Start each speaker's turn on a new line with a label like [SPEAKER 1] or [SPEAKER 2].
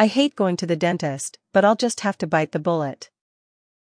[SPEAKER 1] I hate going to the dentist, but I'll just have to bite the bullet.